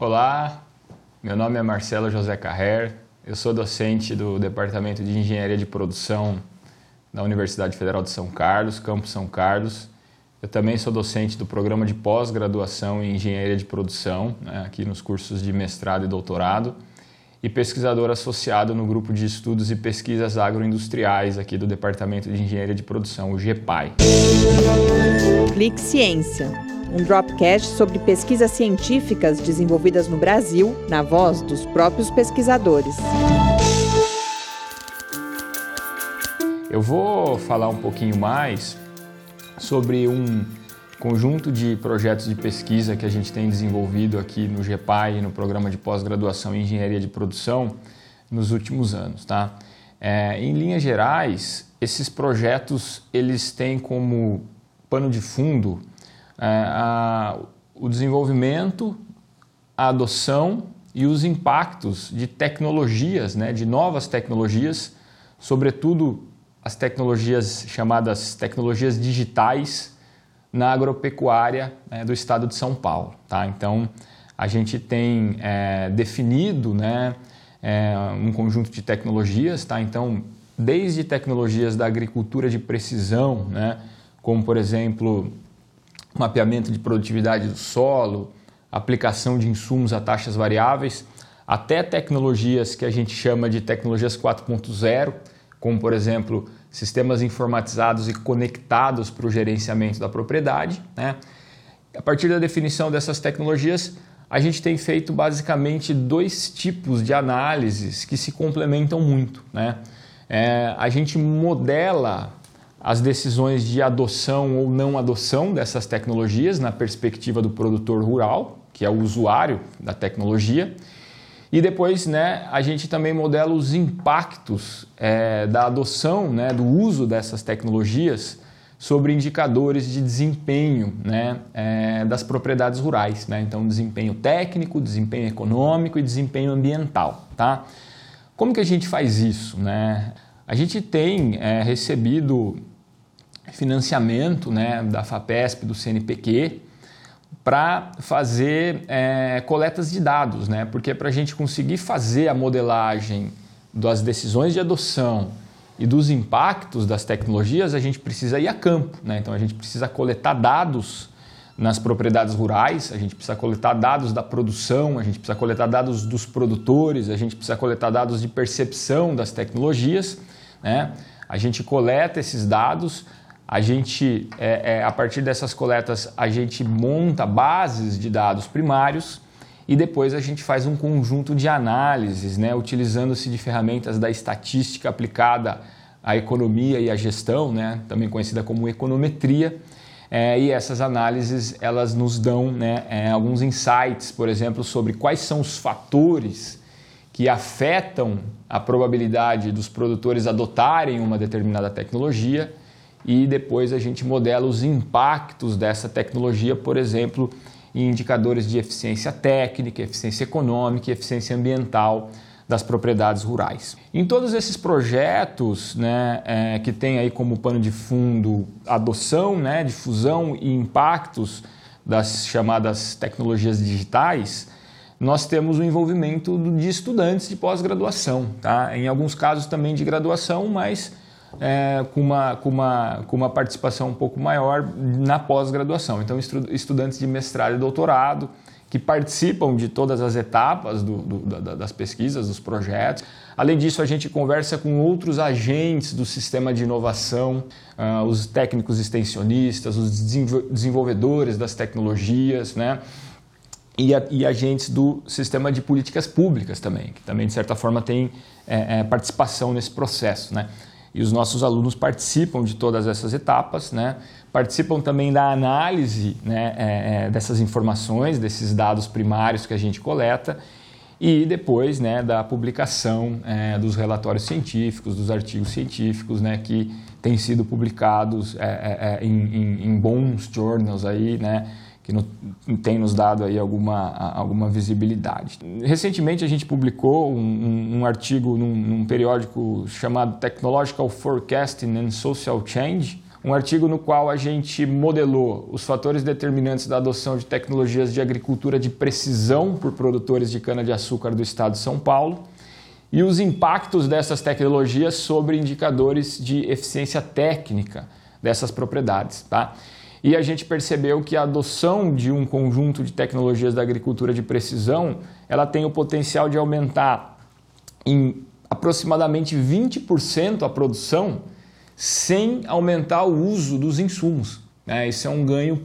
Olá, meu nome é Marcelo José Carrer, eu sou docente do Departamento de Engenharia de Produção da Universidade Federal de São Carlos, Campus São Carlos. Eu também sou docente do programa de pós-graduação em Engenharia de Produção, né, aqui nos cursos de mestrado e doutorado, e pesquisador associado no grupo de estudos e pesquisas agroindustriais aqui do Departamento de Engenharia de Produção, o GEPAI. Clique Ciência, um dropcast sobre pesquisas científicas desenvolvidas no Brasil, na voz dos próprios pesquisadores. Eu vou falar um pouquinho mais sobre um conjunto de projetos de pesquisa que a gente tem desenvolvido aqui no GEPAI, no programa de pós-graduação em Engenharia de Produção, nos últimos anos. Tá? É, em linhas gerais, esses projetos eles têm como pano de fundo a, o desenvolvimento, a adoção e os impactos de tecnologias, né, de novas tecnologias, sobretudo as tecnologias chamadas tecnologias digitais na agropecuária né, do estado de São Paulo. Tá? Então, a gente tem é, definido né, é, um conjunto de tecnologias, tá? então, desde tecnologias da agricultura de precisão, né, como, por exemplo, mapeamento de produtividade do solo, aplicação de insumos a taxas variáveis, até tecnologias que a gente chama de tecnologias 4.0, como, por exemplo, sistemas informatizados e conectados para o gerenciamento da propriedade. Né? A partir da definição dessas tecnologias, a gente tem feito basicamente dois tipos de análises que se complementam muito. Né? É, a gente modela as decisões de adoção ou não adoção dessas tecnologias na perspectiva do produtor rural, que é o usuário da tecnologia, e depois, né, a gente também modela os impactos é, da adoção, né, do uso dessas tecnologias sobre indicadores de desempenho né, é, das propriedades rurais. Né? Então, desempenho técnico, desempenho econômico e desempenho ambiental. Tá? Como que a gente faz isso? Né? A gente tem é, recebido financiamento né, da FAPESP, do CNPq, para fazer é, coletas de dados, né? porque para a gente conseguir fazer a modelagem das decisões de adoção e dos impactos das tecnologias, a gente precisa ir a campo. Né? Então a gente precisa coletar dados nas propriedades rurais, a gente precisa coletar dados da produção, a gente precisa coletar dados dos produtores, a gente precisa coletar dados de percepção das tecnologias. Né? A gente coleta esses dados, a gente, é, é, a partir dessas coletas, a gente monta bases de dados primários e depois a gente faz um conjunto de análises, né, utilizando-se de ferramentas da estatística aplicada à economia e à gestão, né, também conhecida como econometria. É, e essas análises elas nos dão né, é, alguns insights, por exemplo, sobre quais são os fatores que afetam a probabilidade dos produtores adotarem uma determinada tecnologia e depois a gente modela os impactos dessa tecnologia, por exemplo, em indicadores de eficiência técnica, eficiência econômica e eficiência ambiental das propriedades rurais. Em todos esses projetos né, é, que tem aí como pano de fundo adoção, né, difusão e impactos das chamadas tecnologias digitais, nós temos o envolvimento de estudantes de pós-graduação, tá? em alguns casos também de graduação, mas é, com, uma, com, uma, com uma participação um pouco maior na pós-graduação. Então, estudantes de mestrado e doutorado que participam de todas as etapas do, do, das pesquisas, dos projetos. Além disso, a gente conversa com outros agentes do sistema de inovação, uh, os técnicos extensionistas, os desenvolvedores das tecnologias, né? E, a, e, agentes do sistema de políticas públicas também, que também, de certa forma, tem é, é, participação nesse processo. Né? e os nossos alunos participam de todas essas etapas, né? participam também da análise né, é, é, dessas informações, desses dados primários que a gente coleta e depois né, da publicação é, dos relatórios científicos, dos artigos científicos né, que têm sido publicados é, é, é, em, em, bons journals aí, né, que no, tem nos dado aí alguma, alguma visibilidade. Recentemente a gente publicou um, um, um artigo num, num, periódico chamado Technological Forecasting and Social Change, um artigo no qual a gente modelou os fatores determinantes da adoção de tecnologias de agricultura de precisão por produtores de cana-de-açúcar do estado de São Paulo e os impactos dessas tecnologias sobre indicadores de eficiência técnica dessas propriedades. Tá? E a gente percebeu que a adoção de um conjunto de tecnologias da agricultura de precisão ela tem o potencial de aumentar em aproximadamente 20% a produção sem aumentar o uso dos insumos. Né? Isso é um ganho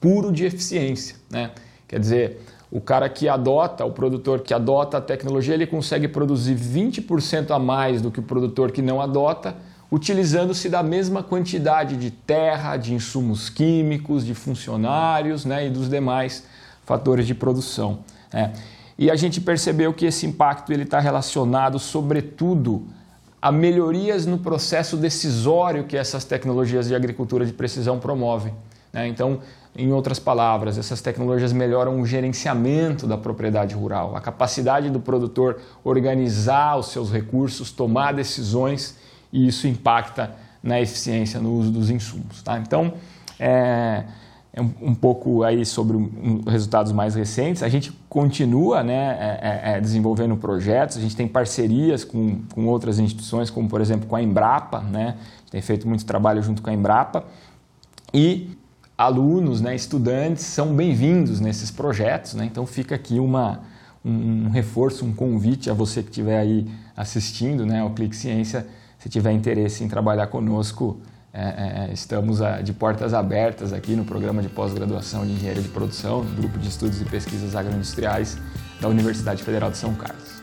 puro de eficiência. Né? Quer dizer, o cara que adota, o produtor que adota a tecnologia, ele consegue produzir 20% a mais do que o produtor que não adota, utilizando-se da mesma quantidade de terra, de insumos químicos, de funcionários né? e dos demais fatores de produção. Né? E a gente percebeu que esse impacto está relacionado, sobretudo, a melhorias no processo decisório que essas tecnologias de agricultura de precisão promovem. Né? Então, em outras palavras, essas tecnologias melhoram o gerenciamento da propriedade rural, a capacidade do produtor organizar os seus recursos, tomar decisões e isso impacta na eficiência no uso dos insumos. Tá? Então, é, é um, um, pouco aí sobre um, resultados mais recentes. A gente continua né, é, é, é, desenvolvendo projetos, a gente tem parcerias com, com outras instituições, como por exemplo com a Embrapa, né? a gente tem feito muito trabalho junto com a Embrapa e alunos, né, estudantes são bem-vindos nesses projetos, né? então fica aqui uma, um, reforço, um convite a você que estiver aí assistindo né, ao Clique Ciência, se tiver interesse em trabalhar conosco, é, é, é, estamos a, de portas abertas aqui no programa de pós-graduação de Engenharia de Produção, no Grupo de Estudos e Pesquisas Agroindustriais da Universidade Federal de São Carlos.